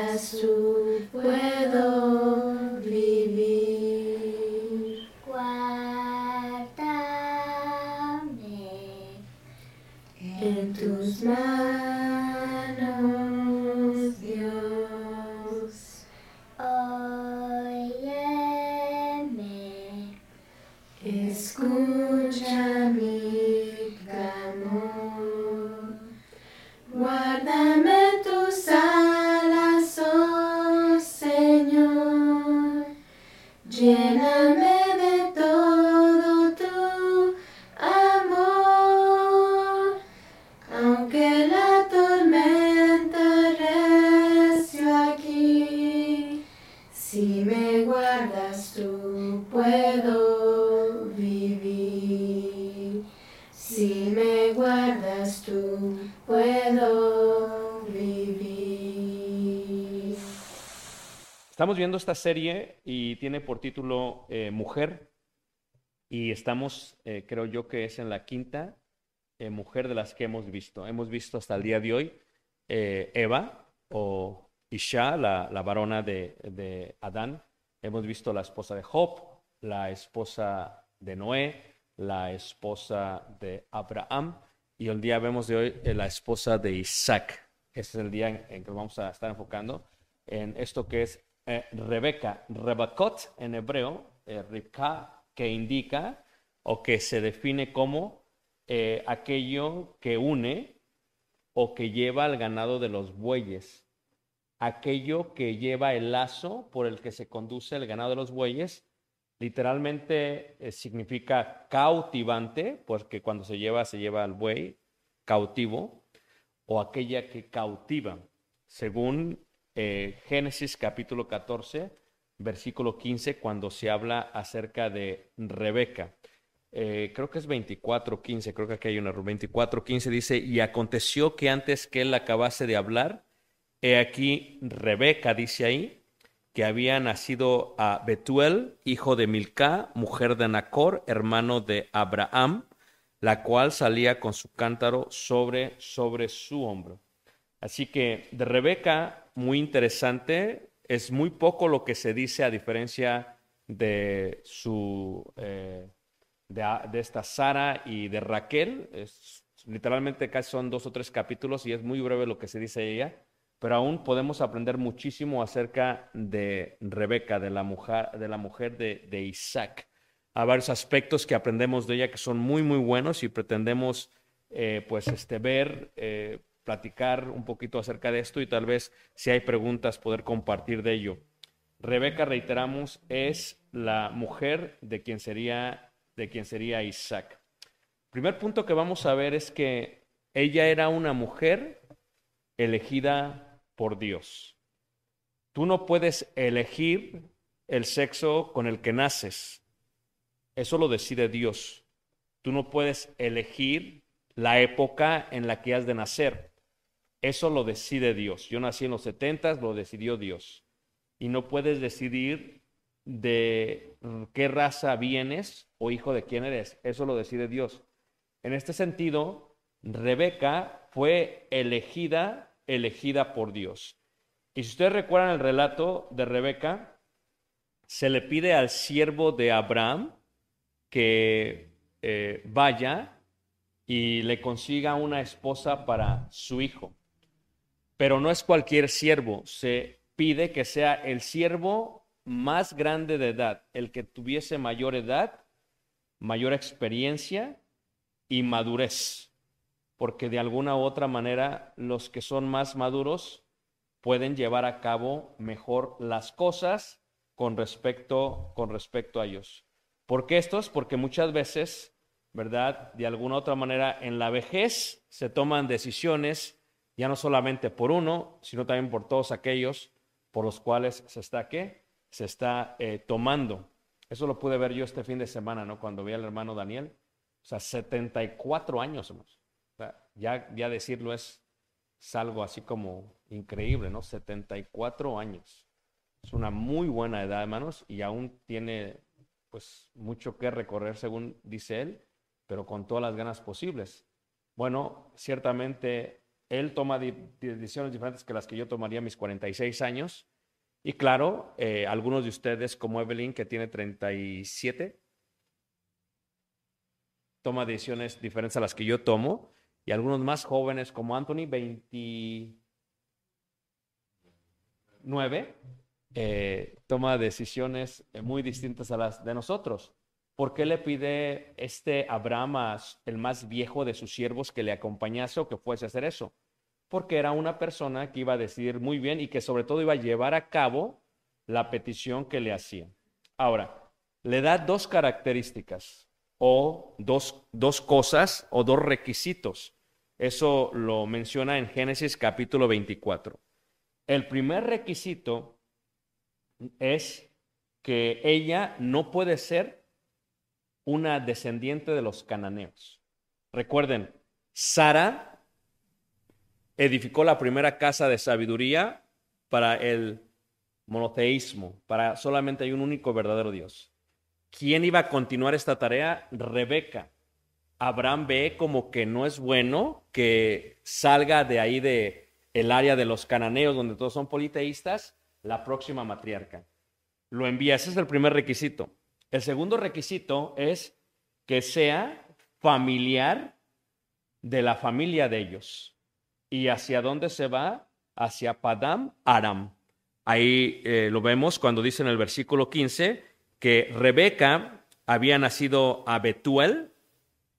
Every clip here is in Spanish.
guardas tú puedo Estamos viendo esta serie y tiene por título eh, Mujer y estamos, eh, creo yo que es en la quinta eh, mujer de las que hemos visto. Hemos visto hasta el día de hoy eh, Eva o Isha, la, la varona de, de Adán. Hemos visto la esposa de Job, la esposa de Noé, la esposa de Abraham y el día vemos de hoy eh, la esposa de Isaac. Ese es el día en, en que vamos a estar enfocando en esto que es eh, Rebeca, Rebakot en hebreo, eh, que indica o que se define como eh, aquello que une o que lleva al ganado de los bueyes, aquello que lleva el lazo por el que se conduce el ganado de los bueyes, literalmente eh, significa cautivante, porque cuando se lleva, se lleva al buey cautivo, o aquella que cautiva, según eh, Génesis capítulo 14, versículo 15, cuando se habla acerca de Rebeca. Eh, creo que es 24, 15, creo que aquí hay un error. 24, 15 dice, y aconteció que antes que él acabase de hablar, he aquí Rebeca, dice ahí, que había nacido a Betuel, hijo de Milcá, mujer de Nacor, hermano de Abraham, la cual salía con su cántaro sobre, sobre su hombro. Así que de Rebeca, muy interesante, es muy poco lo que se dice a diferencia de su eh, de, de, esta Sara y de Raquel. Es, literalmente casi son dos o tres capítulos y es muy breve lo que se dice ella, pero aún podemos aprender muchísimo acerca de Rebeca, de la mujer, de, la mujer de, de Isaac. Hay varios aspectos que aprendemos de ella que son muy, muy buenos y pretendemos eh, pues este, ver, eh, platicar un poquito acerca de esto y tal vez si hay preguntas poder compartir de ello. Rebeca, reiteramos, es la mujer de quien sería, de quien sería Isaac. Primer punto que vamos a ver es que ella era una mujer elegida por Dios. Tú no puedes elegir el sexo con el que naces. Eso lo decide Dios. Tú no puedes elegir la época en la que has de nacer. Eso lo decide Dios. Yo nací en los setentas, lo decidió Dios. Y no puedes decidir de qué raza vienes o hijo de quién eres. Eso lo decide Dios. En este sentido, Rebeca fue elegida, elegida por Dios. Y si ustedes recuerdan el relato de Rebeca, se le pide al siervo de Abraham que eh, vaya y le consiga una esposa para su hijo. Pero no es cualquier siervo, se pide que sea el siervo más grande de edad, el que tuviese mayor edad, mayor experiencia y madurez, porque de alguna u otra manera los que son más maduros pueden llevar a cabo mejor las cosas con respecto, con respecto a ellos. ¿Por qué estos? Porque muchas veces, ¿verdad? De alguna otra manera, en la vejez se toman decisiones ya no solamente por uno, sino también por todos aquellos por los cuales se está, ¿qué? Se está eh, tomando. Eso lo pude ver yo este fin de semana, ¿no? Cuando vi al hermano Daniel. O sea, 74 años, O sea, ya, ya decirlo es, es algo así como increíble, ¿no? 74 años. Es una muy buena edad, hermanos, y aún tiene, pues, mucho que recorrer, según dice él, pero con todas las ganas posibles. Bueno, ciertamente él toma decisiones diferentes que las que yo tomaría a mis 46 años. Y claro, eh, algunos de ustedes, como Evelyn, que tiene 37, toma decisiones diferentes a las que yo tomo. Y algunos más jóvenes, como Anthony, 29, eh, toma decisiones eh, muy distintas a las de nosotros. ¿Por qué le pide este Abraham, el más viejo de sus siervos, que le acompañase o que fuese a hacer eso? Porque era una persona que iba a decidir muy bien y que sobre todo iba a llevar a cabo la petición que le hacía. Ahora, le da dos características o dos, dos cosas o dos requisitos. Eso lo menciona en Génesis capítulo 24. El primer requisito es que ella no puede ser una descendiente de los cananeos. Recuerden, Sara edificó la primera casa de sabiduría para el monoteísmo, para solamente hay un único verdadero Dios. ¿Quién iba a continuar esta tarea? Rebeca. Abraham ve como que no es bueno que salga de ahí de el área de los cananeos donde todos son politeístas, la próxima matriarca. Lo envía, ese es el primer requisito. El segundo requisito es que sea familiar de la familia de ellos. ¿Y hacia dónde se va? Hacia Padam Aram. Ahí eh, lo vemos cuando dice en el versículo 15 que Rebeca había nacido a Betuel,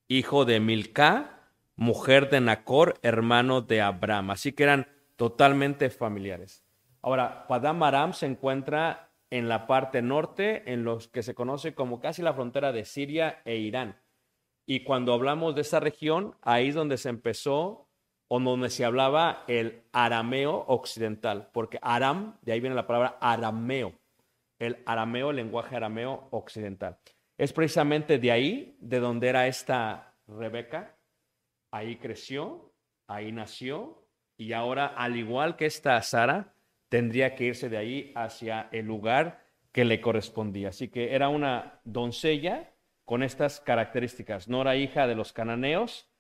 hijo de Milca, mujer de Nacor, hermano de Abraham. Así que eran totalmente familiares. Ahora, Padam Aram se encuentra en la parte norte, en los que se conoce como casi la frontera de Siria e Irán. Y cuando hablamos de esa región, ahí es donde se empezó o donde se hablaba el arameo occidental, porque aram, de ahí viene la palabra arameo, el arameo, el lenguaje arameo occidental. Es precisamente de ahí, de donde era esta Rebeca, ahí creció, ahí nació, y ahora, al igual que esta Sara, tendría que irse de ahí hacia el lugar que le correspondía. Así que era una doncella con estas características. No era hija de los cananeos,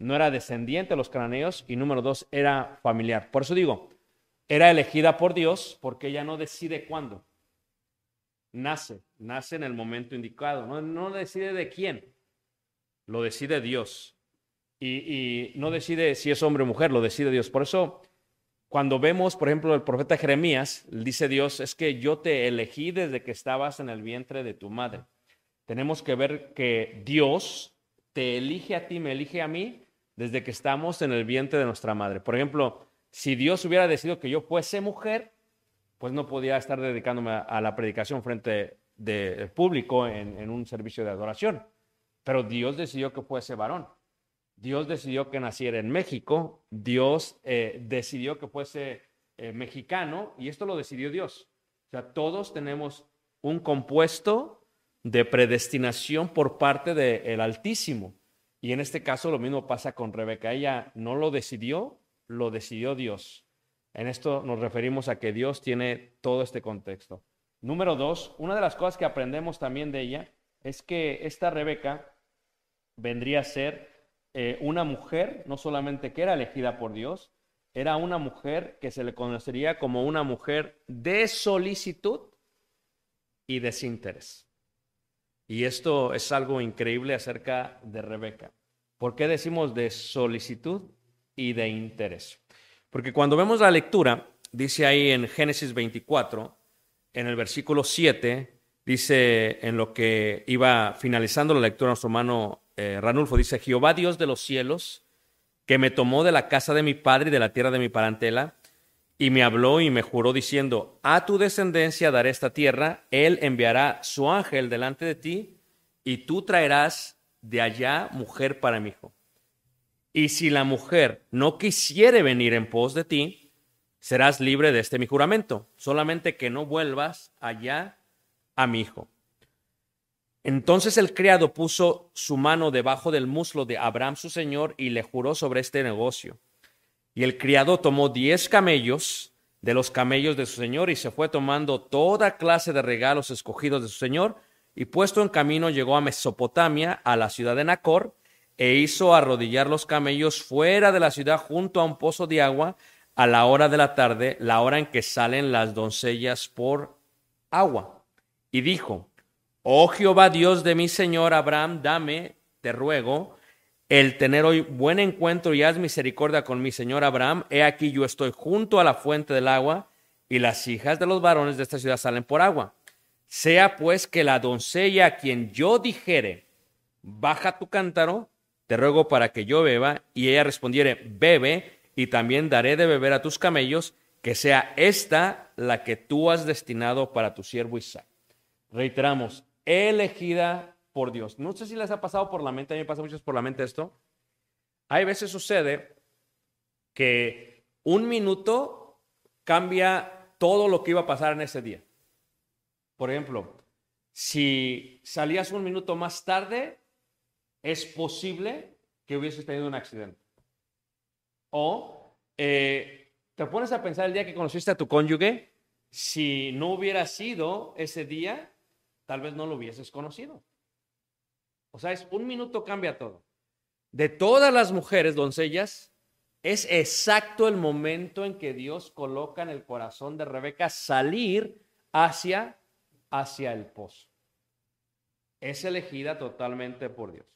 no era descendiente de los cananeos y número dos, era familiar. Por eso digo, era elegida por Dios porque ella no decide cuándo. Nace, nace en el momento indicado. No, no decide de quién, lo decide Dios. Y, y no decide si es hombre o mujer, lo decide Dios. Por eso cuando vemos, por ejemplo, el profeta Jeremías, dice Dios, es que yo te elegí desde que estabas en el vientre de tu madre. Tenemos que ver que Dios te elige a ti, me elige a mí desde que estamos en el vientre de nuestra madre. Por ejemplo, si Dios hubiera decidido que yo fuese mujer, pues no podía estar dedicándome a, la predicación frente del público en un servicio de adoración. Pero Dios decidió que fuese varón. Dios decidió que naciera en México, Dios eh, decidió que fuese eh, mexicano y esto lo decidió Dios. O sea, todos tenemos un compuesto de predestinación por parte del Altísimo. Y en este caso lo mismo pasa con Rebeca. Ella no lo decidió, lo decidió Dios. En esto nos referimos a que Dios tiene todo este contexto. Número dos, una de las cosas que aprendemos también de ella es que esta Rebeca vendría a ser eh, una mujer, no solamente que era elegida por Dios, era una mujer que se le conocería como una mujer de solicitud y desinterés. Y esto es algo increíble acerca de Rebeca. ¿Por qué decimos de solicitud y de interés? Porque cuando vemos la lectura, dice ahí en Génesis 24, en el versículo 7, dice en lo que iba finalizando la lectura nuestro hermano eh, Ranulfo dice, Jehová Dios de los cielos, que me tomó de la casa de mi padre y de la tierra de mi parentela, Y me habló y me juró diciendo, a tu descendencia daré esta tierra, él enviará su ángel delante de ti, y tú traerás de allá mujer para mi hijo. Y si la mujer no quisiere venir en pos de ti, serás libre de este mi juramento, solamente que no vuelvas allá a mi hijo. Entonces el criado puso su mano debajo del muslo de Abraham su señor y le juró sobre este negocio. Y el criado tomó diez camellos de los camellos de su señor y se fue tomando toda clase de regalos escogidos de su señor y puesto en camino llegó a Mesopotamia, a la ciudad de Nacor, e hizo arrodillar los camellos fuera de la ciudad junto a un pozo de agua a la hora de la tarde, la hora en que salen las doncellas por agua. Y dijo, Oh Jehová Dios de mi Señor Abraham, dame, te ruego, el tener hoy buen encuentro y haz misericordia con mi Señor Abraham. He aquí yo estoy junto a la fuente del agua y las hijas de los varones de esta ciudad salen por agua. Sea pues que la doncella a quien yo dijere, baja tu cántaro, te ruego para que yo beba, y ella respondiere, bebe, y también daré de beber a tus camellos, que sea esta la que tú has destinado para tu siervo Isaac. Reiteramos, elegida por Dios. No sé si les ha pasado por la mente, a mí me pasa mucho por la mente esto. Hay veces sucede que un minuto cambia todo lo que iba a pasar en ese día. Por ejemplo, si salías un minuto más tarde, es posible que hubieses tenido un accidente. O eh, te pones a pensar el día que conociste a tu cónyuge, si no hubiera sido ese día, tal vez no lo hubieses conocido. O sea, es un minuto cambia todo. De todas las mujeres, doncellas, es exacto el momento en que Dios coloca en el corazón de Rebeca salir hacia, hacia el pozo. Es elegida totalmente por Dios.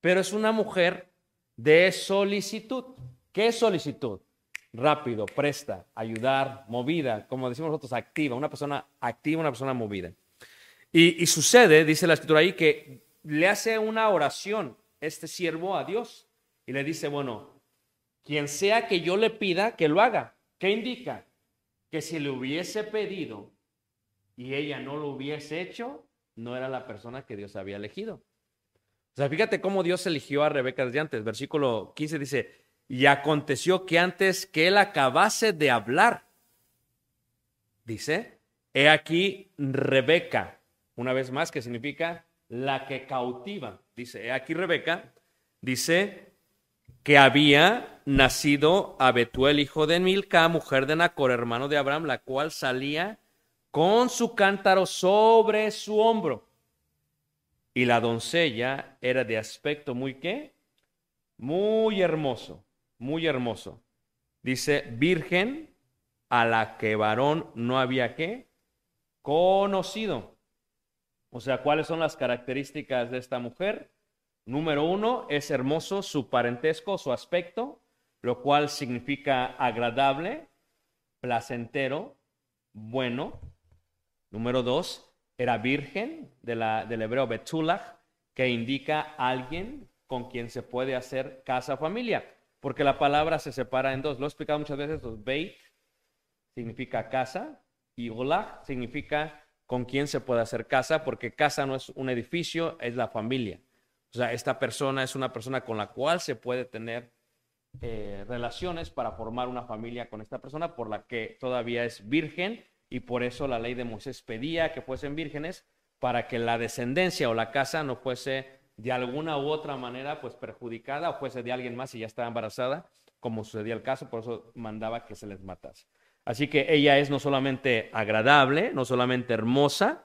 Pero es una mujer de solicitud. ¿Qué solicitud? Rápido, presta, ayudar, movida, como decimos nosotros, activa, una persona activa, una persona movida. Y, sucede, dice la escritura ahí, que le hace una oración este siervo a Dios y le dice, bueno, quien sea que yo le pida, que lo haga. ¿Qué indica? Que si le hubiese pedido y ella no lo hubiese hecho, no era la persona que Dios había elegido. Fíjate cómo Dios eligió a Rebeca desde antes. Versículo 15 dice, y aconteció que antes que él acabase de hablar, dice, he aquí Rebeca, una vez más, que significa la que cautiva. Dice, aquí Rebeca, dice que había nacido a Betuel, hijo de Milca, mujer de Nacor, hermano de Abraham, la cual salía con su cántaro sobre su hombro. Y la doncella era de aspecto muy qué? Muy hermoso, muy hermoso. Dice, virgen a la que varón no había qué? Conocido. O sea, ¿cuáles son las características de esta mujer? Número uno, es hermoso su parentesco, su aspecto, lo cual significa agradable, placentero, bueno. Número dos, era virgen de del hebreo betulach, que indica alguien con quien se puede hacer casa familia, porque la palabra se separa en dos. Lo he explicado muchas veces, beit significa casa y olach significa con quién se puede hacer casa, porque casa no es un edificio, es la familia. O sea, esta persona es una persona con la cual se puede tener eh, relaciones para formar una familia con esta persona, por la que todavía es virgen, y por eso la ley de Moisés pedía que fuesen vírgenes para que la descendencia o la casa no fuese de alguna u otra manera pues perjudicada o fuese de alguien más y ya estaba embarazada, como sucedía el caso, por eso mandaba que se les matase. Así que ella es no solamente agradable, no solamente hermosa,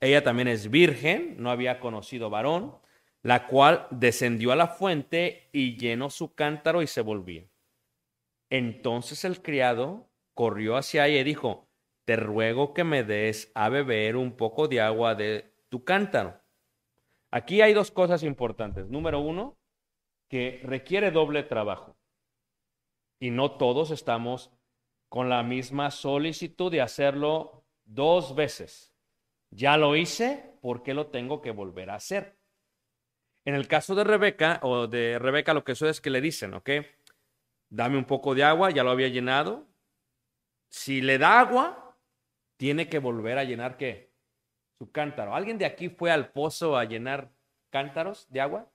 ella también es virgen, no había conocido varón, la cual descendió a la fuente y llenó su cántaro y se volvía. Entonces el criado corrió hacia ella y dijo, te ruego que me des a beber un poco de agua de tu cántaro. Aquí hay dos cosas importantes. Número uno, que requiere doble trabajo. Y no todos estamos con la misma solicitud de hacerlo dos veces. Ya lo hice, ¿por qué lo tengo que volver a hacer? En el caso de Rebeca, o de Rebeca, lo que sucede es que le dicen, ¿ok? Dame un poco de agua, ya lo había llenado, si le da agua, tiene que volver a llenar qué? Su cántaro. ¿Alguien de aquí fue al pozo a llenar cántaros de agua?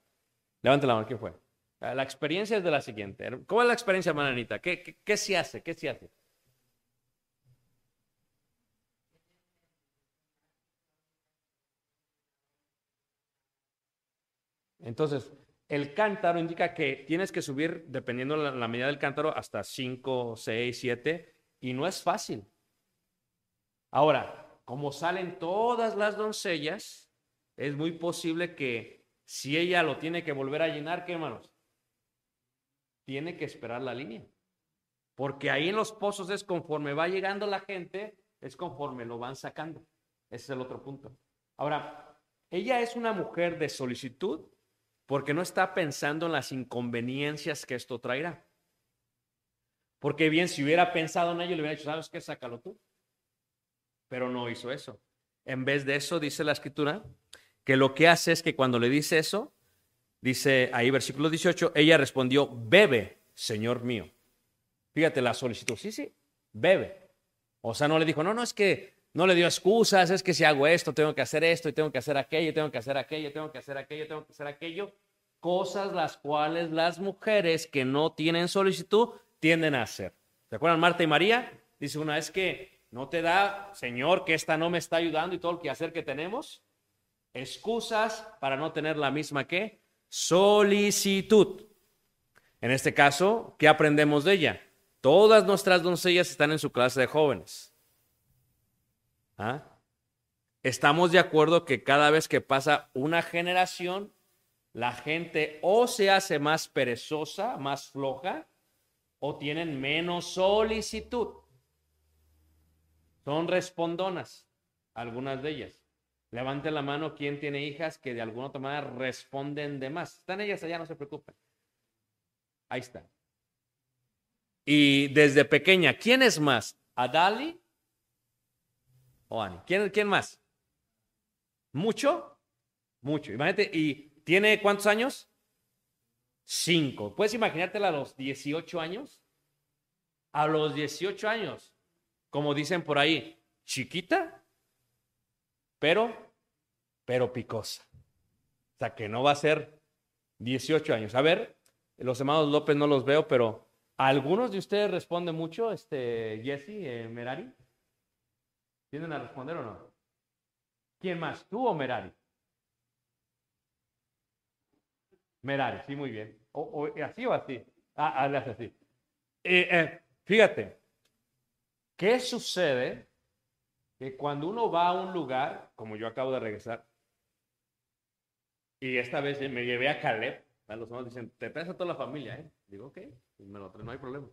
Levante la mano, ¿quién fue? La experiencia es de la siguiente. ¿Cómo es la experiencia, hermana ¿Qué, qué, qué se hace? ¿Qué se hace? Entonces, el cántaro indica que tienes que subir, dependiendo la, la medida del cántaro, hasta 5, 6, 7, y no es fácil. Ahora, como salen todas las doncellas, es muy posible que si ella lo tiene que volver a llenar, ¿qué hermanos? Tiene que esperar la línea. Porque ahí en los pozos es conforme va llegando la gente, es conforme lo van sacando. Ese es el otro punto. Ahora, ella es una mujer de solicitud porque no está pensando en las inconveniencias que esto traerá. Porque bien, si hubiera pensado en ello, le hubiera dicho, ¿sabes qué? Sácalo tú. Pero no hizo eso. En vez de eso, dice la escritura, que lo que hace es que cuando le dice eso, dice ahí versículo 18, ella respondió, bebe, Señor mío. Fíjate la solicitud, sí, sí, bebe. O sea, no le dijo, no, no, es que no le dio excusas, es que si hago esto, tengo que hacer esto, y tengo que hacer aquello, tengo que hacer aquello, tengo que hacer aquello, tengo que hacer aquello. Cosas las cuales las mujeres que no tienen solicitud tienden a hacer. ¿Se acuerdan Marta y María? Dice una, es que no te da, Señor, que esta no me está ayudando y todo el que hacer que tenemos. Excusas para no tener la misma que solicitud. En este caso, ¿qué aprendemos de ella? Todas nuestras doncellas están en su clase de jóvenes. ¿Ah? Estamos de acuerdo que cada vez que pasa una generación, la gente o se hace más perezosa, más floja, o tienen menos solicitud. Son respondonas, algunas de ellas. Levante la mano quien tiene hijas que de alguna manera responden de más. Están ellas allá, no se preocupen. Ahí está. Y desde pequeña, ¿quién es más? ¿Adali ¿Quién, ¿Quién más? ¿Mucho? Mucho. Imagínate, ¿y tiene cuántos años? Cinco. ¿Puedes imaginártela a los 18 años? A los 18 años, como dicen por ahí, chiquita, pero, pero picosa. O sea, que no va a ser 18 años. A ver, los hermanos López no los veo, pero ¿algunos de ustedes responden mucho, este, Jesse, eh, Merari? ¿Tienen a responder o no? ¿Quién más? ¿Tú o Merari? Merari, sí, muy bien. O, ¿Así o así? Ah, hazle así. Eh, eh, fíjate, ¿qué sucede? Que cuando uno va a un lugar, como yo acabo de regresar, y esta vez me llevé a Caleb, los hermanos dicen, te traes a toda la familia, ¿eh? Digo, ok, me lo traes, no hay problema.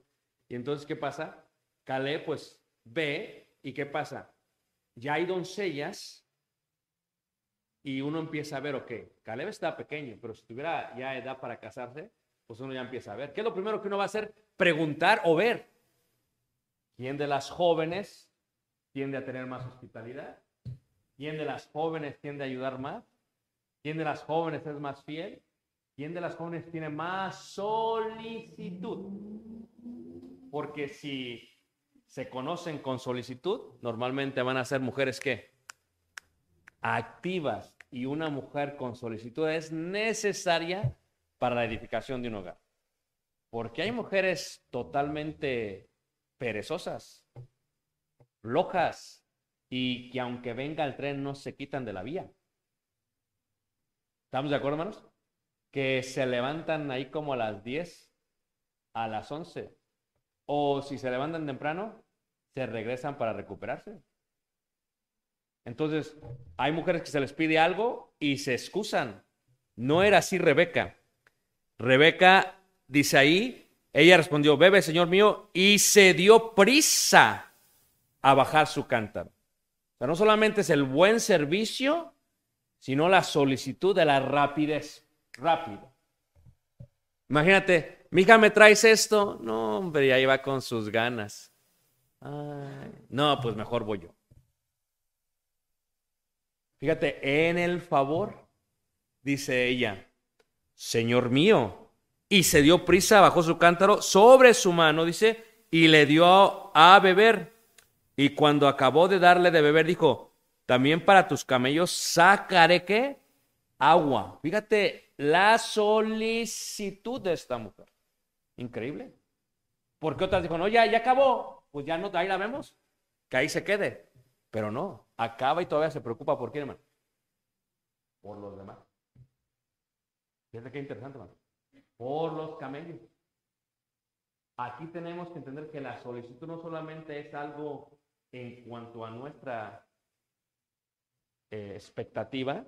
Y entonces, ¿qué pasa? Caleb, pues, ve, ¿y qué pasa? Ya hay doncellas y uno empieza a ver, ok, Caleb está pequeño, pero si tuviera ya edad para casarse, pues uno ya empieza a ver. ¿Qué es lo primero que uno va a hacer? Preguntar o ver. ¿Quién de las jóvenes tiende a tener más hospitalidad? ¿Quién de las jóvenes tiende a ayudar más? ¿Quién de las jóvenes es más fiel? ¿Quién de las jóvenes tiene más solicitud? Porque si se conocen con solicitud, normalmente van a ser mujeres que activas y una mujer con solicitud es necesaria para la edificación de un hogar. Porque hay mujeres totalmente perezosas, flojas y que aunque venga el tren no se quitan de la vía. ¿Estamos de acuerdo, hermanos? Que se levantan ahí como a las 10, a las 11 o si se levantan temprano, se regresan para recuperarse. Entonces, hay mujeres que se les pide algo y se excusan. No era así Rebeca. Rebeca dice ahí, ella respondió, bebe, Señor mío, y se dio prisa a bajar su cántaro. O sea, no solamente es el buen servicio, sino la solicitud de la rapidez. Rápido. Imagínate, mi hija, ¿me traes esto? No, hombre, ya iba con sus ganas. no, pues mejor voy yo. Fíjate, en el favor, dice ella, Señor mío, y se dio prisa, bajó su cántaro sobre su mano, dice, y le dio a beber. Y cuando acabó de darle de beber, dijo, también para tus camellos sacaré qué? Agua. Fíjate la solicitud de esta mujer. Increíble. Porque otras dijo, no, ya, ya acabó. Pues ya no, ahí la vemos. Que ahí se quede. Pero no, acaba y todavía se preocupa por quién, hermano. Por los demás. Fíjate qué interesante, hermano. Por los camellos. Aquí tenemos que entender que la solicitud no solamente es algo en cuanto a nuestra eh, expectativa,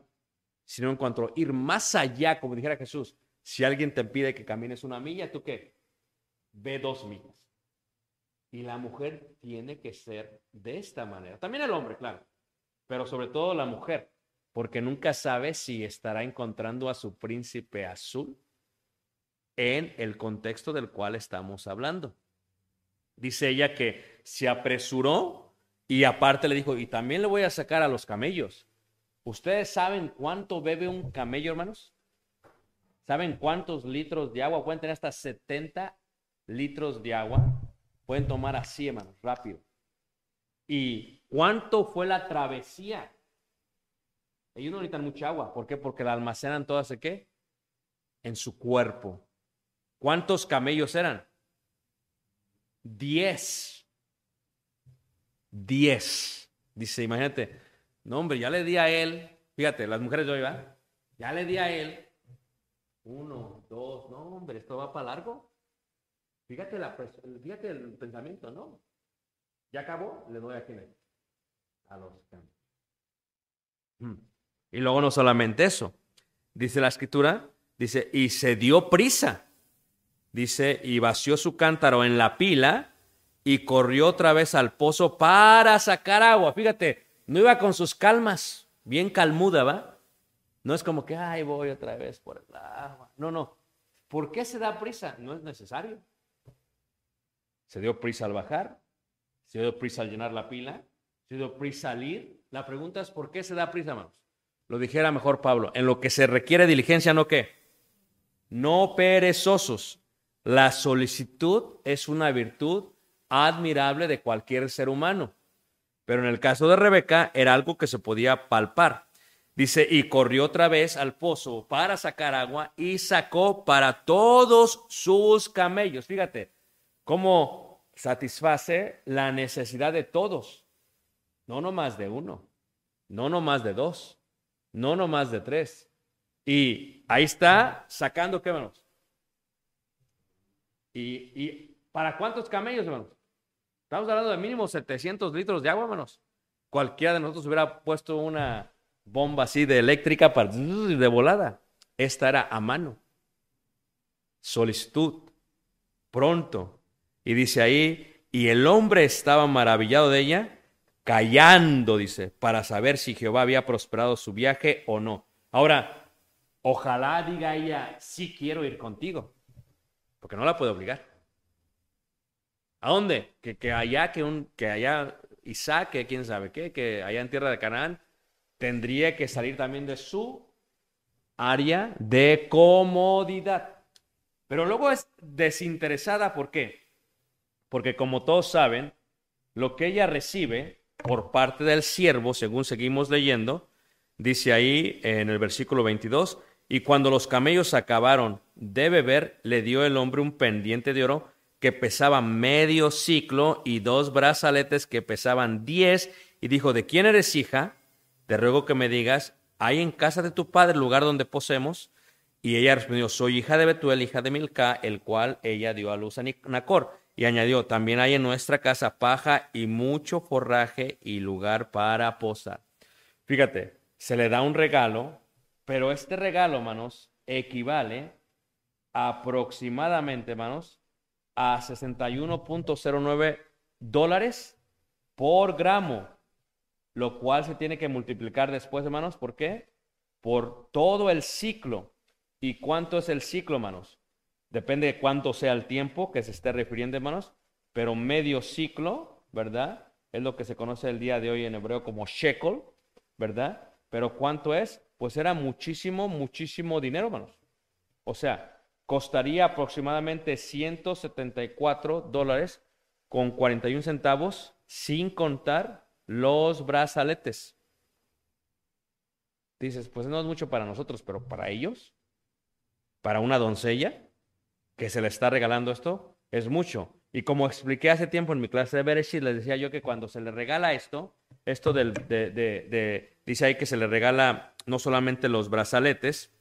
sino en cuanto a ir más allá, como dijera Jesús. Si alguien te pide que camines una milla, ¿tú qué? Ve dos millas. Y la mujer tiene que ser de esta manera. También el hombre, claro, pero sobre todo la mujer, porque nunca sabe si estará encontrando a su príncipe azul en el contexto del cual estamos hablando. Dice ella que se apresuró y aparte le dijo, y también le voy a sacar a los camellos. ¿Ustedes saben cuánto bebe un camello, hermanos? ¿Saben cuántos litros de agua? Pueden tener hasta 70 litros de agua Pueden tomar así, hermanos, rápido. ¿Y cuánto fue la travesía? Ellos no necesitan mucha agua. ¿Por qué? Porque la almacenan todas ¿en qué? En su cuerpo. ¿Cuántos camellos eran? Diez. Diez. Dice, imagínate. No, hombre, ya le di a él. Fíjate, las mujeres de hoy. Ya le di a él. Uno, dos. No, hombre, esto va para largo. Fíjate, la, fíjate el pensamiento, ¿no? Ya acabó, le doy a quién A los hmm. Y luego no solamente eso, dice la escritura, dice, y se dio prisa, dice, y vació su cántaro en la pila y corrió otra vez al pozo para sacar agua. Fíjate, no iba con sus calmas, bien calmuda, ¿va? No es como que, ay, voy otra vez por el agua. No, no. ¿Por qué se da prisa? No es necesario. Se dio prisa al bajar, se dio prisa al llenar la pila, se dio prisa al ir. La pregunta es, ¿por qué se da prisa, hermanos? Lo dijera mejor Pablo, en lo que se requiere diligencia, ¿no qué? No perezosos. La solicitud es una virtud admirable de cualquier ser humano. Pero en el caso de Rebeca era algo que se podía palpar. Dice, y corrió otra vez al pozo para sacar agua y sacó para todos sus camellos. Fíjate, cómo satisface la necesidad de todos, no nomás de uno, no nomás de dos, no nomás de tres. Y ahí está sacando, ¿qué hermanos? ¿Y, para cuántos camellos, hermanos? Estamos hablando de mínimo 700 litros de agua, hermanos. Cualquiera de nosotros hubiera puesto una bomba así de eléctrica para de volada. Esta era a mano. Solicitud. Pronto. Y dice ahí, y el hombre estaba maravillado de ella, callando, dice, para saber si Jehová había prosperado su viaje o no. Ahora, ojalá diga ella, sí quiero ir contigo, porque no la puede obligar. ¿A dónde? Que, que allá, que, un, que allá Isaac, que quién sabe qué, que allá en tierra de Canaán, tendría que salir también de su área de comodidad. Pero luego es desinteresada, ¿por qué? Porque como todos saben, lo que ella recibe por parte del siervo, según seguimos leyendo, dice ahí en el versículo 22, y cuando los camellos acabaron de beber, le dio el hombre un pendiente de oro que pesaba medio ciclo y dos brazaletes que pesaban diez, y dijo, ¿de quién eres hija? Te ruego que me digas, ¿hay en casa de tu padre lugar donde posemos? Y ella respondió, soy hija de Betuel, hija de Milca, el cual ella dio a luz a Nacor. Y añadió, también hay en nuestra casa paja y mucho forraje y lugar para posar. Fíjate, se le da un regalo, pero este regalo, hermanos, equivale aproximadamente, hermanos, a 61.09 dólares por gramo, lo cual se tiene que multiplicar después, hermanos, ¿por qué? Por todo el ciclo. ¿Y cuánto es el ciclo, hermanos? Depende de cuánto sea el tiempo que se esté refiriendo, hermanos, pero medio ciclo, ¿verdad? Es lo que se conoce el día de hoy en hebreo como shekel, ¿verdad? Pero ¿cuánto es? Pues era muchísimo, muchísimo dinero, hermanos. O sea, costaría aproximadamente 174 dólares con 41 centavos sin contar los brazaletes. Dices, pues no es mucho para nosotros, pero para ellos, para una doncella que se le está regalando esto, es mucho. Y como expliqué hace tiempo en mi clase de Bereshit, les decía yo que cuando se le regala esto, esto del, de, de, dice ahí que se le regala no solamente los brazaletes,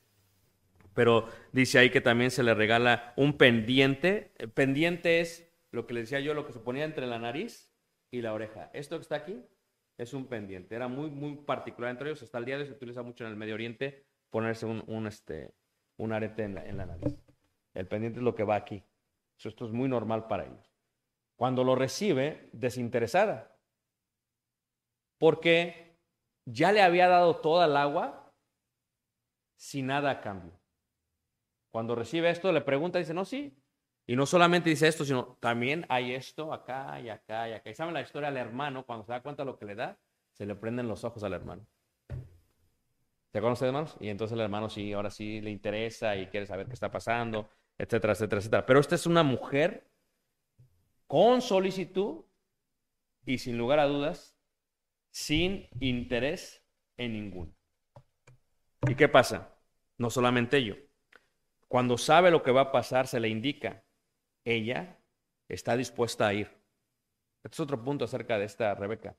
pero dice ahí que también se le regala un pendiente. El pendiente es lo que le decía yo, lo que se ponía entre la nariz y la oreja. Esto que está aquí es un pendiente. Era muy, muy particular entre ellos. Hasta el día de hoy se utiliza mucho en el Medio Oriente ponerse un, un este, un arete en la, en la, nariz. El pendiente es lo que va aquí. esto es muy normal para ellos. Cuando lo recibe, desinteresada. Porque ya le había dado toda el agua sin nada a cambio. Cuando recibe esto, le pregunta, dice, no, sí. Y no solamente dice esto, sino también hay esto acá y acá y acá. Y saben la historia del hermano, cuando se da cuenta de lo que le da, se le prenden los ojos al hermano. ¿Se conocen, hermanos? Y entonces el hermano sí, ahora sí le interesa y quiere saber qué está pasando, etcétera, etcétera, etcétera. Pero esta es una mujer con solicitud y sin lugar a dudas, sin interés en ninguno. ¿Y qué pasa? No solamente ello. Cuando sabe lo que va a pasar, se le indica. Ella está dispuesta a ir. Este es otro punto acerca de esta Rebeca.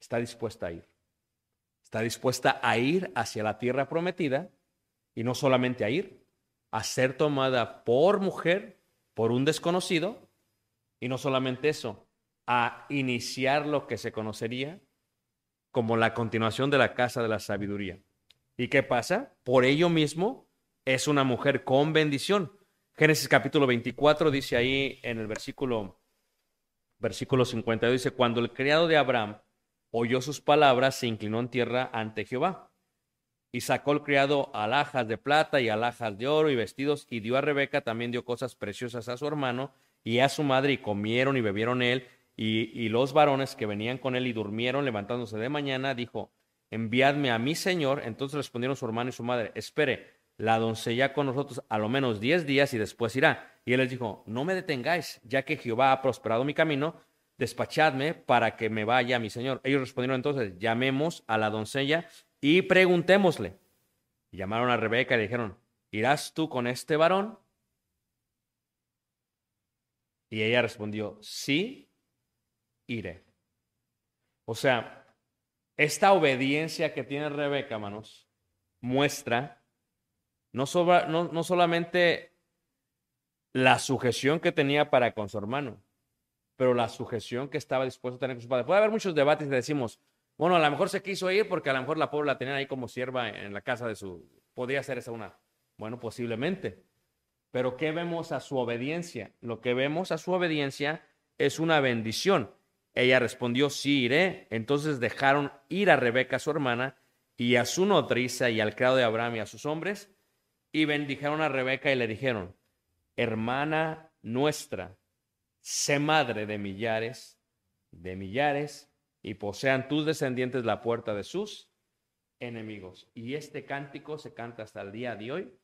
Está dispuesta a ir está dispuesta a ir hacia la tierra prometida y no solamente a ir, a ser tomada por mujer, por un desconocido, y no solamente eso, a iniciar lo que se conocería como la continuación de la casa de la sabiduría. ¿Y qué pasa? Por ello mismo es una mujer con bendición. Génesis capítulo 24 dice ahí en el versículo versículo 52 dice, cuando el criado de Abraham oyó sus palabras, se inclinó en tierra ante Jehová. Y sacó el criado alhajas de plata y alhajas de oro y vestidos, y dio a Rebeca, también dio cosas preciosas a su hermano y a su madre, y comieron y bebieron él, y, y los varones que venían con él y durmieron, levantándose de mañana, dijo, enviadme a mi señor. Entonces respondieron su hermano y su madre, espere, la doncella con nosotros a lo menos diez días y después irá. Y él les dijo, no me detengáis, ya que Jehová ha prosperado mi camino, despachadme para que me vaya mi señor. Ellos respondieron entonces, llamemos a la doncella y preguntémosle. llamaron a Rebeca y le dijeron, ¿irás tú con este varón? Y ella respondió, sí, iré. O sea, esta obediencia que tiene Rebeca, manos, muestra no, no, no solamente la sujeción que tenía para con su hermano, pero la sujeción que estaba dispuesto a tener con su padre. Puede haber muchos debates y decimos, bueno, a lo mejor se quiso ir porque a lo mejor la pobre la tenían ahí como sierva en la casa de su... Podría ser esa una. Bueno, posiblemente. Pero ¿qué vemos a su obediencia? Lo que vemos a su obediencia es una bendición. Ella respondió, sí iré. Entonces dejaron ir a Rebeca, su hermana, y a su nodriza y al criado de Abraham y a sus hombres, y bendijeron a Rebeca y le dijeron, hermana nuestra, sé madre de millares, de millares, y posean tus descendientes la puerta de sus enemigos. Y este cántico se canta hasta el día de hoy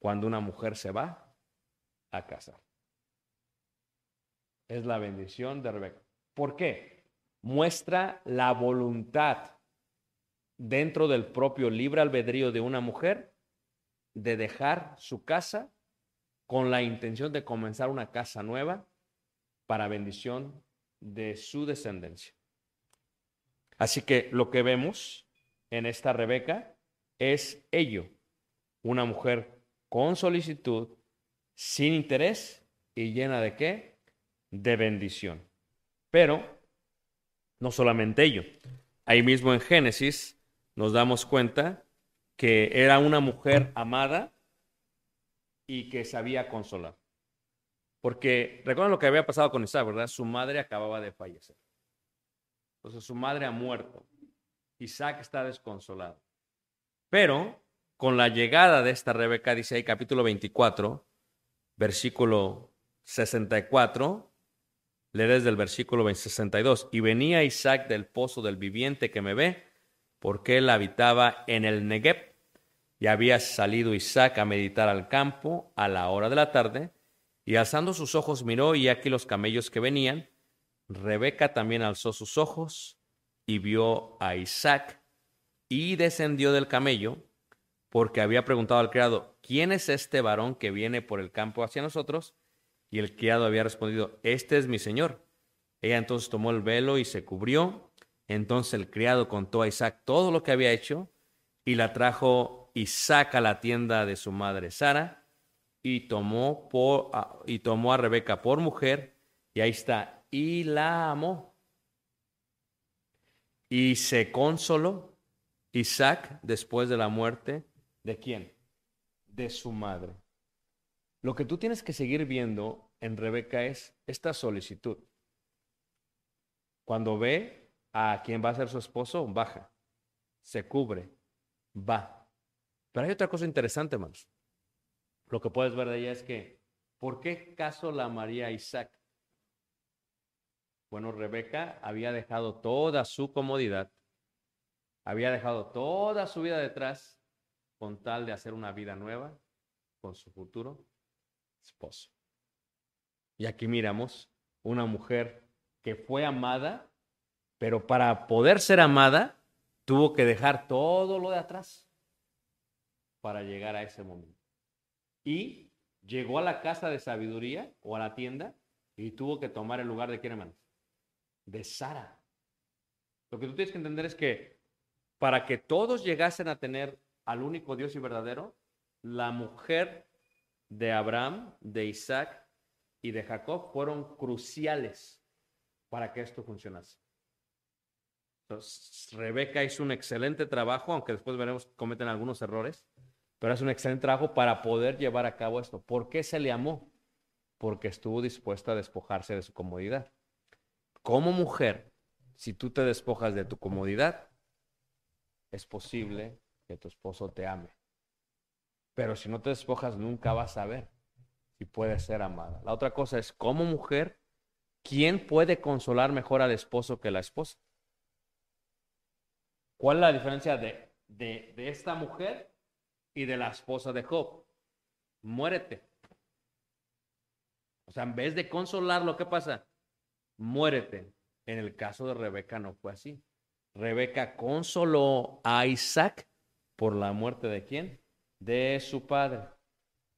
cuando una mujer se va a casar. Es la bendición de Rebeca. ¿Por qué? Muestra la voluntad dentro del propio libre albedrío de una mujer de dejar su casa con la intención de comenzar una casa nueva para bendición de su descendencia. Así que lo que vemos en esta Rebeca es ello, una mujer con solicitud, sin interés y llena de qué? De bendición. Pero no solamente ello. Ahí mismo en Génesis nos damos cuenta que era una mujer amada y que sabía consolar. Porque recuerdan lo que había pasado con Isaac, ¿verdad? Su madre acababa de fallecer. Entonces su madre ha muerto. Isaac está desconsolado. Pero con la llegada de esta Rebeca, dice ahí capítulo 24, versículo 64, lee desde el versículo 62. Y venía Isaac del pozo del viviente que me ve, porque él habitaba en el Negev. Y había salido Isaac a meditar al campo a la hora de la tarde y alzando sus ojos miró y aquí los camellos que venían, Rebeca también alzó sus ojos y vio a Isaac y descendió del camello porque había preguntado al criado, ¿quién es este varón que viene por el campo hacia nosotros? Y el criado había respondido, este es mi señor. Ella entonces tomó el velo y se cubrió. Entonces el criado contó a Isaac todo lo que había hecho y la trajo Isaac a la tienda de su madre Sara y tomó, por, y tomó a Rebeca por mujer y ahí está, y la amó. Y se consoló Isaac después de la muerte de quién? De su madre. Lo que tú tienes que seguir viendo en Rebeca es esta solicitud. Cuando ve a quien va a ser su esposo, baja, se cubre, va. Pero hay otra cosa interesante, hermanos. Lo que puedes ver de ella es que, ¿por qué caso la María Isaac? Bueno, Rebeca había dejado toda su comodidad, había dejado toda su vida detrás con tal de hacer una vida nueva con su futuro esposo. Y aquí miramos una mujer que fue amada, pero para poder ser amada tuvo que dejar todo lo de atrás para llegar a ese momento. Y llegó a la casa de sabiduría o a la tienda y tuvo que tomar el lugar de quién, hermanos? De Sara. Lo que tú tienes que entender es que para que todos llegasen a tener al único Dios y verdadero, la mujer de Abraham, de Isaac y de Jacob fueron cruciales para que esto funcionase. Entonces, Rebeca hizo un excelente trabajo, aunque después veremos que cometen algunos errores, pero es un excelente trabajo para poder llevar a cabo esto. ¿Por qué se le amó? Porque estuvo dispuesta a despojarse de su comodidad. Como mujer, si tú te despojas de tu comodidad, es posible que tu esposo te ame. Pero si no te despojas, nunca vas a ver si puedes ser amada. La otra cosa es, como mujer, ¿quién puede consolar mejor al esposo que la esposa? ¿Cuál es la diferencia de, de, esta mujer y de la esposa de Job? Muérete. O sea, en vez de consolarlo, ¿qué pasa? Muérete. En el caso de Rebeca no fue así. Rebeca consoló a Isaac por la muerte de quién? De su padre,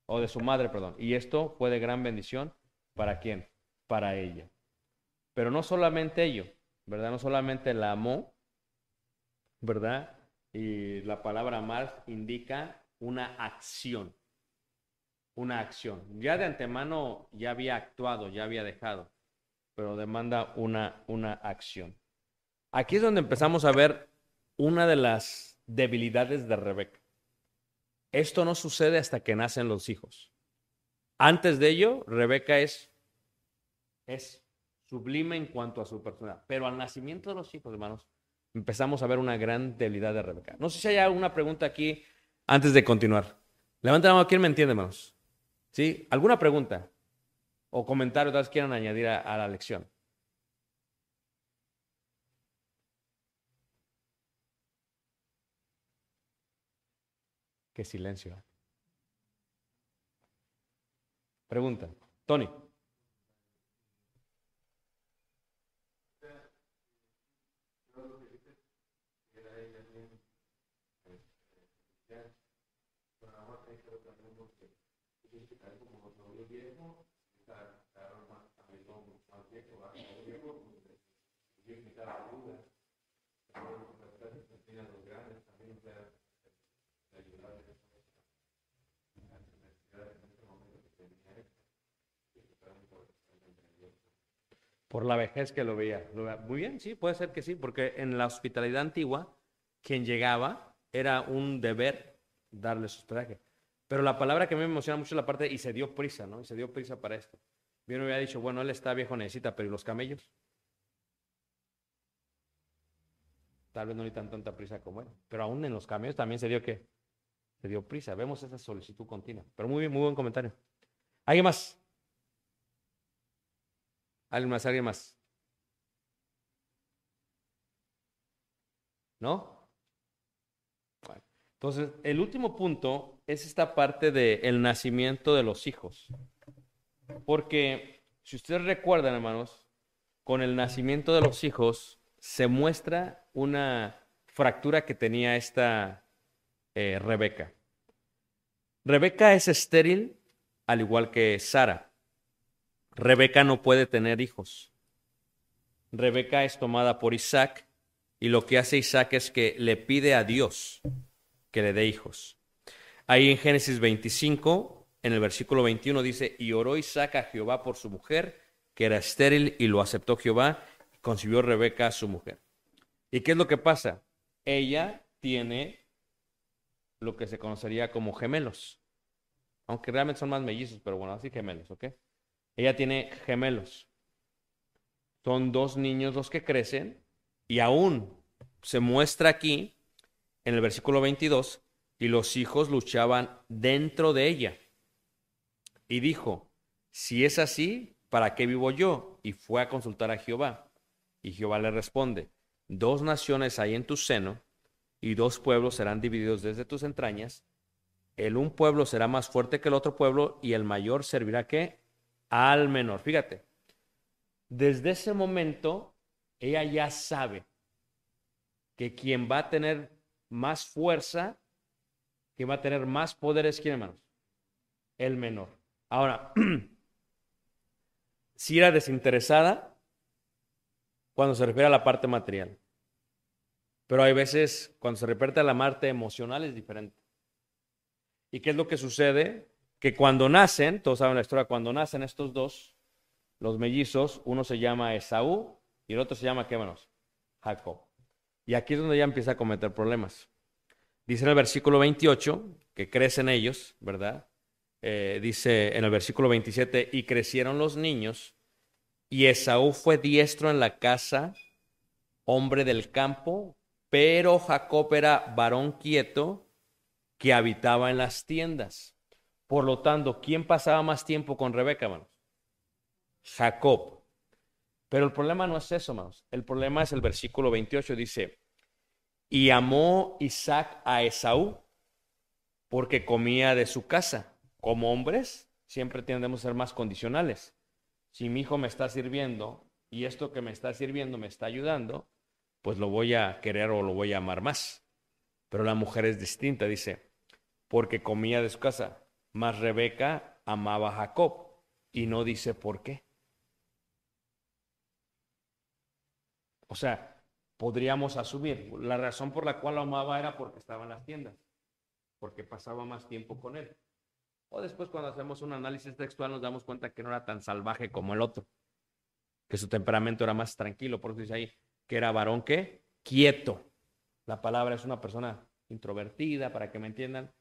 o de su madre, perdón. Y esto fue de gran bendición para quién? Para ella. Pero no solamente ello, ¿verdad? No solamente la amó, ¿verdad? Y la palabra amar indica una acción, una acción. Ya de antemano ya había actuado, ya había dejado, pero demanda una, una acción. Aquí es donde empezamos a ver una de las debilidades de Rebeca. Esto no sucede hasta que nacen los hijos. Antes de ello, Rebeca es, es sublime en cuanto a su personalidad. Pero al nacimiento de los hijos, hermanos, empezamos a ver una gran debilidad de Rebeca. No sé si hay alguna pregunta aquí antes de continuar. Levanten la mano, ¿quién me entiende, hermanos? ¿Sí? ¿Alguna pregunta o comentario que quieran añadir a la lección? Qué silencio. Pregunta. Tony. Por la vejez que lo veía. Muy bien, sí, puede ser que sí, porque en la hospitalidad antigua, quien llegaba era un deber darle su hospedaje. Pero la palabra que a mí me emociona mucho es la parte y se dio prisa, ¿no? Y se dio prisa para esto. Bien me había dicho, bueno, él está viejo, necesita, pero ¿y los camellos? Tal vez no necesitan tanta prisa como él. Pero aún en los camellos también se dio que se dio prisa. Vemos esa solicitud continua. Pero muy bien, muy buen comentario. ¿Alguien más? ¿Alguien más? ¿Alguien más? ¿No? Bueno, entonces, el último punto es esta parte del nacimiento de los hijos. Porque, si ustedes recuerdan, hermanos, con el nacimiento de los hijos se muestra una fractura que tenía esta eh, Rebeca. Rebeca es estéril al igual que Sara. Rebeca no puede tener hijos. Rebeca es tomada por Isaac y lo que hace Isaac es que le pide a Dios que le dé hijos. Ahí en Génesis 25, en el versículo 21 dice, y oró Isaac a Jehová por su mujer, que era estéril, y lo aceptó Jehová, y concibió Rebeca a su mujer. ¿Y qué es lo que pasa? Ella tiene lo que se conocería como gemelos, aunque realmente son más mellizos, pero bueno, así gemelos, ¿ok? Ella tiene gemelos. Son dos niños los que crecen y aún se muestra aquí, en el versículo 22, y los hijos luchaban dentro de ella. Y dijo, si es así, ¿para qué vivo yo? Y fue a consultar a Jehová. Y Jehová le responde, dos naciones hay en tu seno, y dos pueblos serán divididos desde tus entrañas. El un pueblo será más fuerte que el otro pueblo, y el mayor servirá que al menor. Fíjate, desde ese momento, ella ya sabe que quien va a tener más fuerza, quien va a tener más poder es quién, hermanos? El menor. Ahora, si era desinteresada cuando se refiere a la parte material. Pero hay veces, cuando se refiere a la parte emocional, es diferente. ¿Y qué es lo que sucede? Que cuando nacen, todos saben la historia, cuando nacen estos dos, los mellizos, uno se llama Esaú y el otro se llama, ¿qué menos? Jacob. Y aquí es donde ya empieza a cometer problemas. Dice en el versículo 28 que crecen ellos, ¿verdad? Eh, dice en el versículo 27, y crecieron los niños, y Esaú fue diestro en la casa, hombre del campo, pero Jacob era varón quieto que habitaba en las tiendas. Por lo tanto, ¿quién pasaba más tiempo con Rebeca, hermanos? Jacob. Pero el problema no es eso, hermanos. El problema es el versículo 28, dice, y amó Isaac a Esaú porque comía de su casa. Como hombres, siempre tendemos a ser más condicionales. Si mi hijo me está sirviendo y esto que me está sirviendo me está ayudando, pues lo voy a querer o lo voy a amar más. Pero la mujer es distinta, dice, porque comía de su casa. Mas Rebeca amaba a Jacob y no dice por qué. O sea, podríamos asumir, la razón por la cual lo amaba era porque estaba en las tiendas, porque pasaba más tiempo con él. O después cuando hacemos un análisis textual nos damos cuenta que no era tan salvaje como el otro, que su temperamento era más tranquilo, por eso dice ahí que era varón que quieto. La palabra es una persona introvertida, para que me entiendan,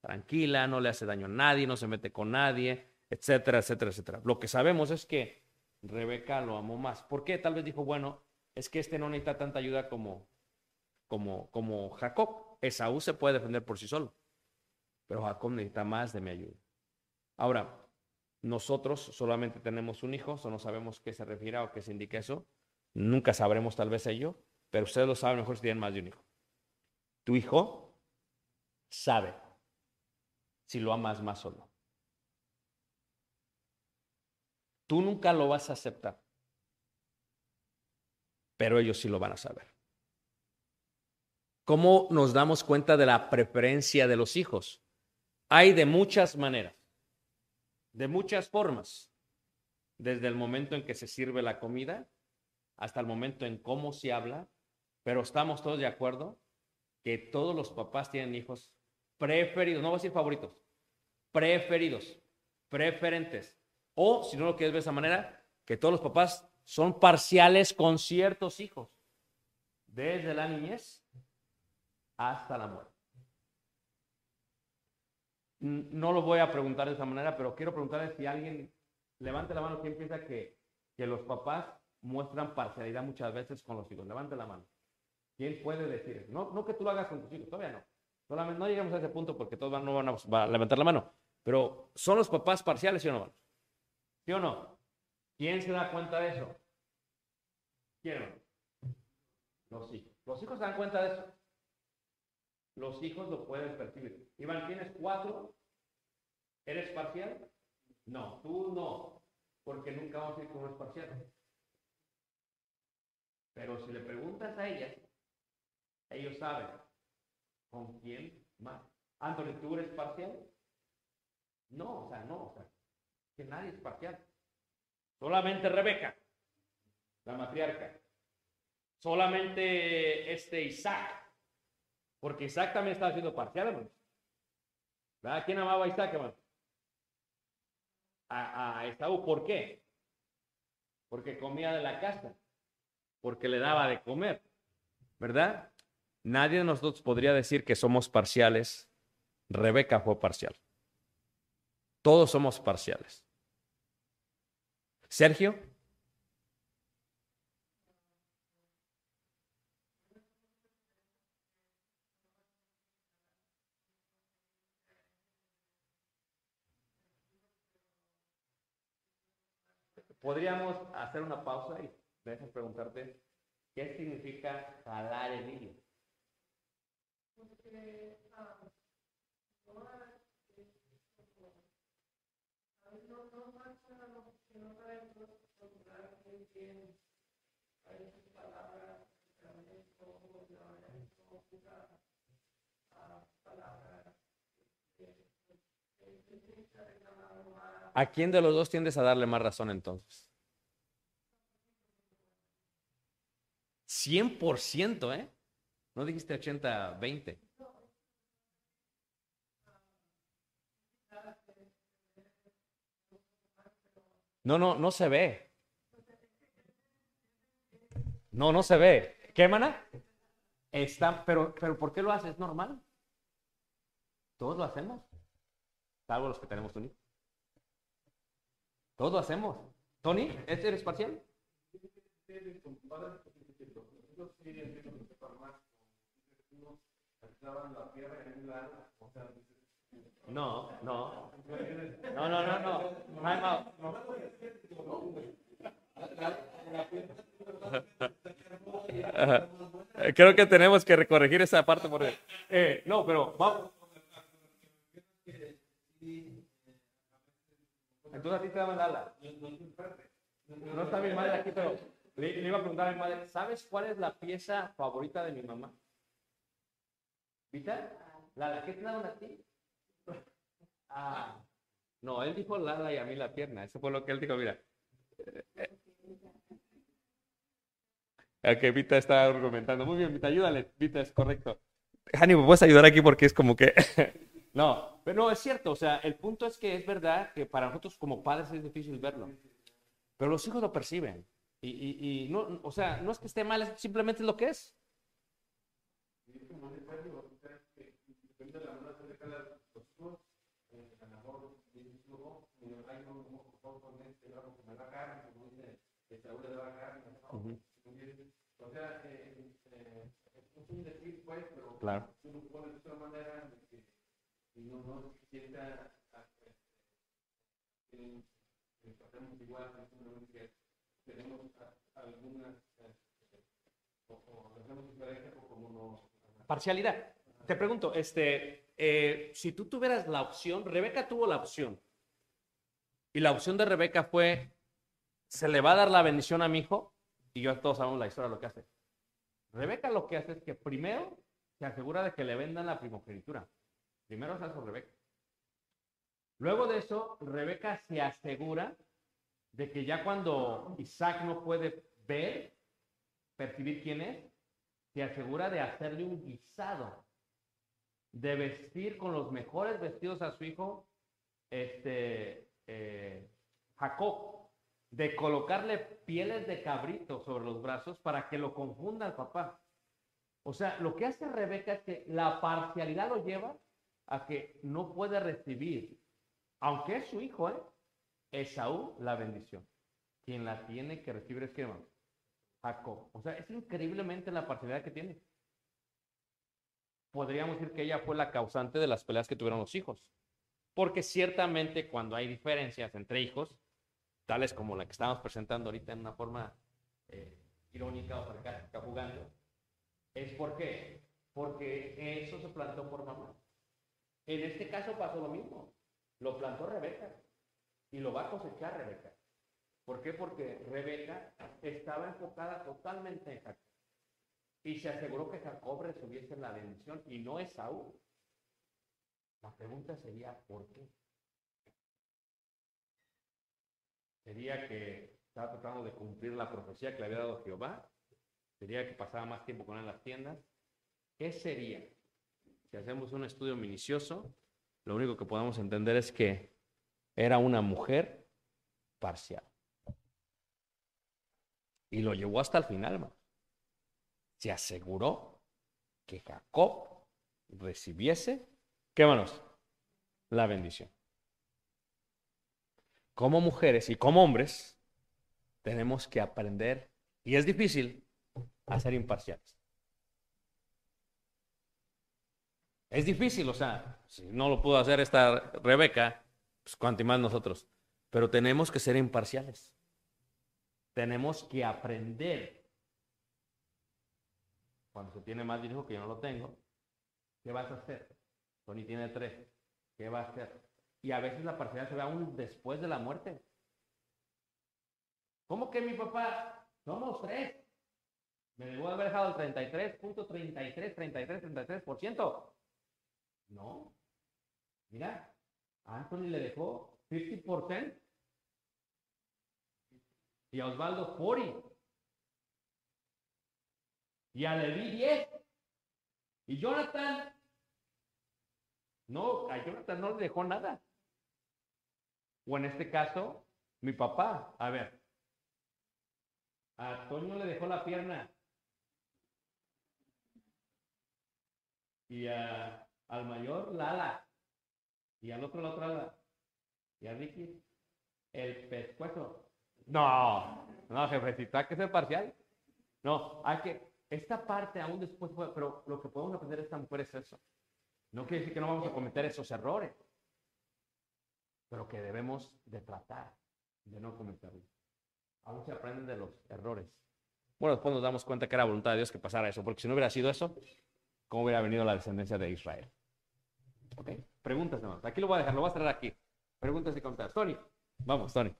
tranquila, no le hace daño a nadie, no se mete con nadie, etcétera, etcétera, etcétera. Lo que sabemos es que Rebeca lo amó más. ¿Por qué? Tal vez dijo, bueno, es que este no necesita tanta ayuda como, como, como Jacob. Esaú se puede defender por sí solo, pero Jacob necesita más de mi ayuda. Ahora, nosotros solamente tenemos un hijo, o no sabemos qué se refiere o qué se indica eso. Nunca sabremos tal vez ello, pero ustedes lo saben mejor si tienen más de un hijo. Tu hijo sabe si lo amas más o no. Tú nunca lo vas a aceptar pero ellos sí lo van a saber. ¿Cómo nos damos cuenta de la preferencia de los hijos? Hay de muchas maneras, de muchas formas, desde el momento en que se sirve la comida hasta el momento en cómo se habla, pero estamos todos de acuerdo que todos los papás tienen hijos preferidos, no voy a decir favoritos, preferidos, preferentes. O, si no lo quieres ver de esa manera, que todos los papás son parciales con ciertos hijos, desde la niñez hasta la muerte. No lo voy a preguntar de esa manera, pero quiero preguntarle si alguien, levante la mano, ¿quién piensa que, que los papás muestran parcialidad muchas veces con los hijos? Levante la mano. ¿Quién puede decir? No, no que tú lo hagas con tus hijos, todavía no. Solamente no lleguemos a ese punto porque todos no van a, levantar la mano. Pero ¿son los papás parciales, sí o no? ¿Sí o no? ¿Quién se da cuenta de eso? ¿Quién? Los hijos. Los hijos se dan cuenta de eso. Los hijos lo pueden percibir. Iván, ¿tienes cuatro? ¿Eres parcial? No, tú no, porque nunca vamos a ir con es parcial. Pero si le preguntas a ellas, ellos saben con quién más. Anthony, ¿tú eres parcial? No, o sea, no, o sea, que nadie es parcial. Solamente Rebeca, la matriarca. Solamente este Isaac, porque Isaac también estaba siendo parcial, hermano. ¿Verdad? ¿Quién amaba a Isaac, hermano? A, a Esaú, ¿por qué? Porque comía de la casa, porque le daba de comer, ¿verdad? Nadie de nosotros podría decir que somos parciales. Rebeca fue parcial. Todos somos parciales. Sergio. Podríamos hacer una pausa y dejar preguntarte qué significa jalar el hilo. Porque ah, ahora no, no marcha lo que no sabemos procurar muy bien a esas palabras, también como como usa palabras ¿A quién de los dos tiendes a darle más razón entonces? 100%, ¿eh? No dijiste 80, 20. No, no, no se ve. No, no se ve. ¿Qué, mana? Está, pero, pero ¿por qué lo haces? ¿Es normal? Todos lo hacemos. Salvo los que tenemos Tony. Todos lo hacemos. Tony, ¿este eres parcial? No, no. No, no, no, no. Creo que tenemos que corregir esa parte por eh, no, pero vamos. Entonces a ti te da mandala. No está mi madre aquí, pero le, le, iba a preguntar a mi madre, ¿sabes cuál es la pieza favorita de mi mamá? ¿Vita? ¿La, la que te daban a ti? Ah, no, él dijo Lala y a mí la pierna. Eso fue lo que él dijo, mira. Ok, Vita está argumentando. Muy bien, Vita, ayúdale. Vita, es correcto. Hani, ¿me puedes ayudar aquí? Porque es como que... no, pero no, es cierto. O sea, el punto es que es verdad que para nosotros como padres es difícil verlo. Pero los hijos lo perciben. Y, y, y no, o sea, no es que esté mal, es simplemente lo que es. O sea, eh, eh, es un decir, pues, pero claro. tú lo pones de otra manera que no, no se sienta que hacemos igual, que tenemos algunas o, o hacemos diferencia como no. Parcialidad. Te pregunto, este, eh, si tú tuvieras la opción, Rebeca tuvo la opción, y la opción de Rebeca fue, ¿se le va a dar la bendición a mi hijo? Y yo todos sabemos la historia de lo que hace. Rebeca lo que hace es que primero se asegura de que le vendan la primogenitura. Primero hace eso Rebeca. Luego de eso, Rebeca se asegura de que ya cuando Isaac no puede ver, percibir quién es, se asegura de hacerle un guisado, de vestir con los mejores vestidos a su hijo, este, eh, Jacob de colocarle pieles de cabrito sobre los brazos para que lo confunda al papá. O sea, lo que hace Rebeca es que la parcialidad lo lleva a que no puede recibir, aunque es su hijo, ¿eh? Esaú, la bendición. Quien la tiene que recibir es que Jacob. O sea, es increíblemente la parcialidad que tiene. Podríamos decir que ella fue la causante de las peleas que tuvieron los hijos. Porque ciertamente cuando hay diferencias entre hijos, tales como la que estamos presentando ahorita en una forma eh, irónica o sarcástica jugando, es por qué? Porque eso se plantó por mamá. En este caso pasó lo mismo. Lo plantó Rebeca y lo va a cosechar Rebeca. ¿Por qué? Porque Rebeca estaba enfocada totalmente en Jacob. Y se aseguró que Jacob recibiese la bendición y no Esaú. La pregunta sería, ¿por qué? Sería que estaba tratando de cumplir la profecía que le había dado Jehová. Sería que pasaba más tiempo con él en las tiendas. ¿Qué sería? Si hacemos un estudio minucioso, lo único que podemos entender es que era una mujer parcial. Y lo llevó hasta el final, hermano. Se aseguró que Jacob recibiese, ¿qué manos? La bendición. Como mujeres y como hombres, tenemos que aprender, y es difícil, a ser imparciales. Es difícil, o sea, si no lo pudo hacer esta Rebeca, pues cuanto más nosotros. Pero tenemos que ser imparciales. Tenemos que aprender. Cuando se tiene más dinero que yo no lo tengo, ¿qué vas a hacer? Tony tiene tres. ¿Qué va a hacer? Y a veces la parcialidad se ve aún después de la muerte. ¿Cómo que mi papá? Somos tres. Me debo haber dejado el 33.33, 33, 33%. No. Mira, a Anthony le dejó 50% y a Osvaldo 40 y a Levi 10 y Jonathan no, a Jonathan no le dejó nada. O en este caso, mi papá, a ver, a Toño le dejó la pierna. Y al mayor la ala y al otro la otra ala y a Ricky. El pescuezo. No, no, jefecito, hay que ser parcial. No, hay que, esta parte aún después, pero lo que podemos aprender de esta mujer es eso. No quiere decir que no vamos a cometer esos errores, pero que debemos de tratar de no cometerlos. Aún se aprenden de los errores. Bueno, después nos damos cuenta que era voluntad de Dios que pasara eso, porque si no hubiera sido eso, ¿cómo hubiera venido la descendencia de Israel? Ok, preguntas, hermanos. Aquí lo voy a dejar, lo voy a cerrar aquí. Preguntas y comentarios. Tony, vamos, Tony.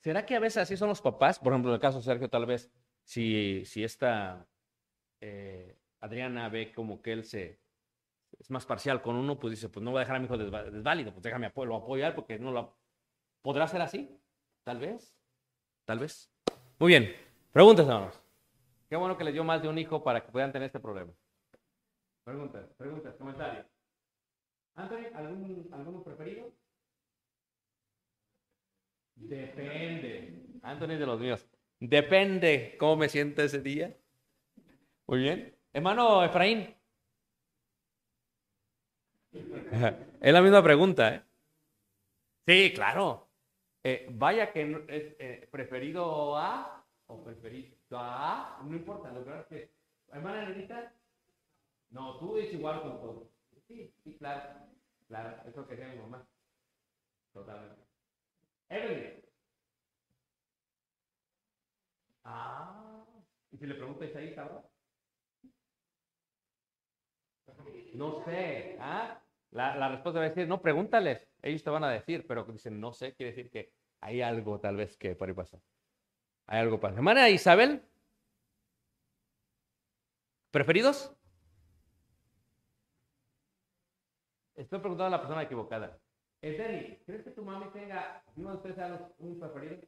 ¿Será que a veces así son los papás? Por ejemplo, en el caso de Sergio, tal vez, si, si esta eh, Adriana ve como que él se es más parcial con uno, pues dice, pues no voy a dejar a mi hijo desválido, pues déjame lo apoyar porque no lo... ¿Podrá ser así? Tal vez. Tal vez. Muy bien. Preguntas, hermanos. Qué bueno que les dio más de un hijo para que puedan tener este problema. Preguntas, preguntas, comentarios. Anthony, ¿algún, ¿alguno preferido? Depende. Anthony de los míos. Depende cómo me siento ese día. Muy bien. Hermano Efraín. Es la misma pregunta, ¿eh? Sí, claro. Eh, vaya que es eh, preferido A o preferido a no importa, lo que es que. Hermana Nenita, no, tú es igual con todo. Sí, sí, claro. Claro, eso que decía mi mamá. Totalmente. Evelyn. Ah. ¿Y si le preguntas ahí, cabrón? No sé. ¿ah? La, respuesta va a decir, no, pregúntales. Ellos te van a decir, pero dicen, no sé, quiere decir que hay algo tal vez que por ahí pasa. Hay algo pasa. Hermana Isabel. ¿Preferidos? Estoy preguntando a la persona equivocada. Edeni, ¿crees que tu mami tenga uno de ustedes los- un preferido?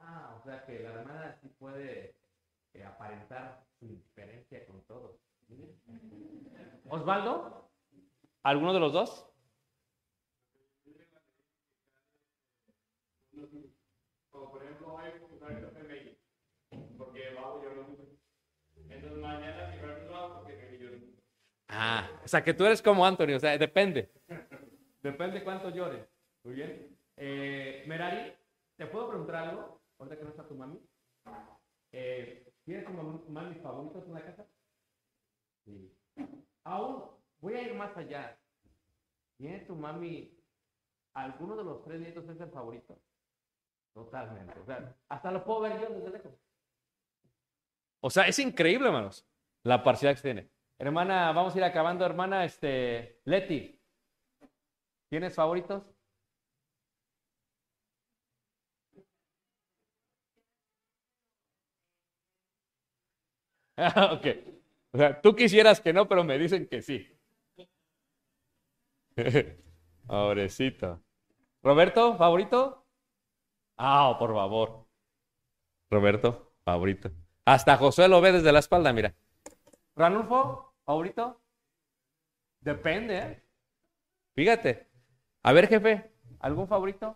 Ah, o sea que la hermana sí puede eh, aparentar su diferencia con todos. Osvaldo, ¿alguno de los dos? Como por ejemplo hoy comprar café medio, porque lo hago yo lo mismo. Entonces mañana si no lo hago porque me yo Ah, o sea que tú eres como Anthony, o sea, depende. Depende cuánto llores. Muy bien. Eh, Merari, ¿te puedo preguntar algo? Ahorita que no está tu mami. Eh, ¿Tienes tu mam- mami favorita en la casa? Sí. Aún voy a ir más allá. ¿Tiene tu mami alguno de los tres nietos es el favorito? Totalmente. O sea, hasta lo puedo ver yo desde lejos. O sea, es increíble, hermanos, la parcialidad que se tiene. Hermana, vamos a ir acabando, hermana, este, Leti. ¿Tienes favoritos? Ok. O sea, tú quisieras que no, pero me dicen que sí. Pobrecito. Roberto, ¿favorito? Ah, por favor. Roberto, favorito. Hasta Josué lo ve desde la espalda, mira. Ranulfo, ¿favorito? Depende, ¿eh? Fíjate. A ver, jefe, ¿algún favorito?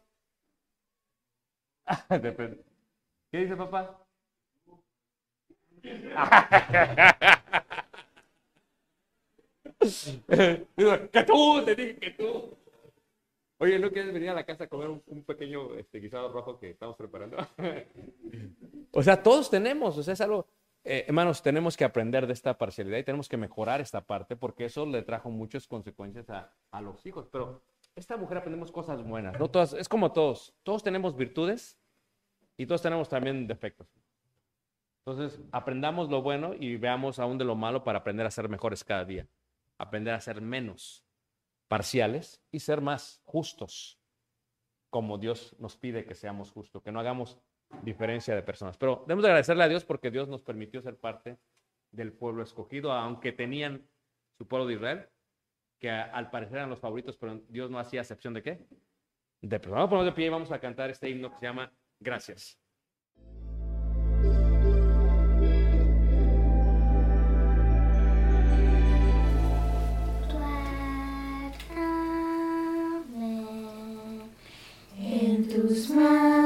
Depende. ¿Qué dice papá? Que tú, te dije que tú. Oye, ¿no quieres venir a la casa a comer un, un pequeño este, guisado rojo que estamos preparando? o sea, todos tenemos, o sea, es algo, eh, hermanos, tenemos que aprender de esta parcialidad y tenemos que mejorar esta parte porque eso le trajo muchas consecuencias a, a los hijos. Pero esta mujer aprendemos cosas buenas, no todas, es como todos, todos tenemos virtudes y todos tenemos también defectos. Entonces, aprendamos lo bueno y veamos aún de lo malo para aprender a ser mejores cada día. Aprender a ser menos parciales y ser más justos, como Dios nos pide que seamos justos, que no hagamos diferencia de personas. Pero debemos de agradecerle a Dios porque Dios nos permitió ser parte del pueblo escogido, aunque tenían su pueblo de Israel, que al parecer eran los favoritos, pero Dios no hacía excepción de qué? De personas. Vamos a ponernos de pie y vamos a cantar este himno que se llama Gracias. Tus manos,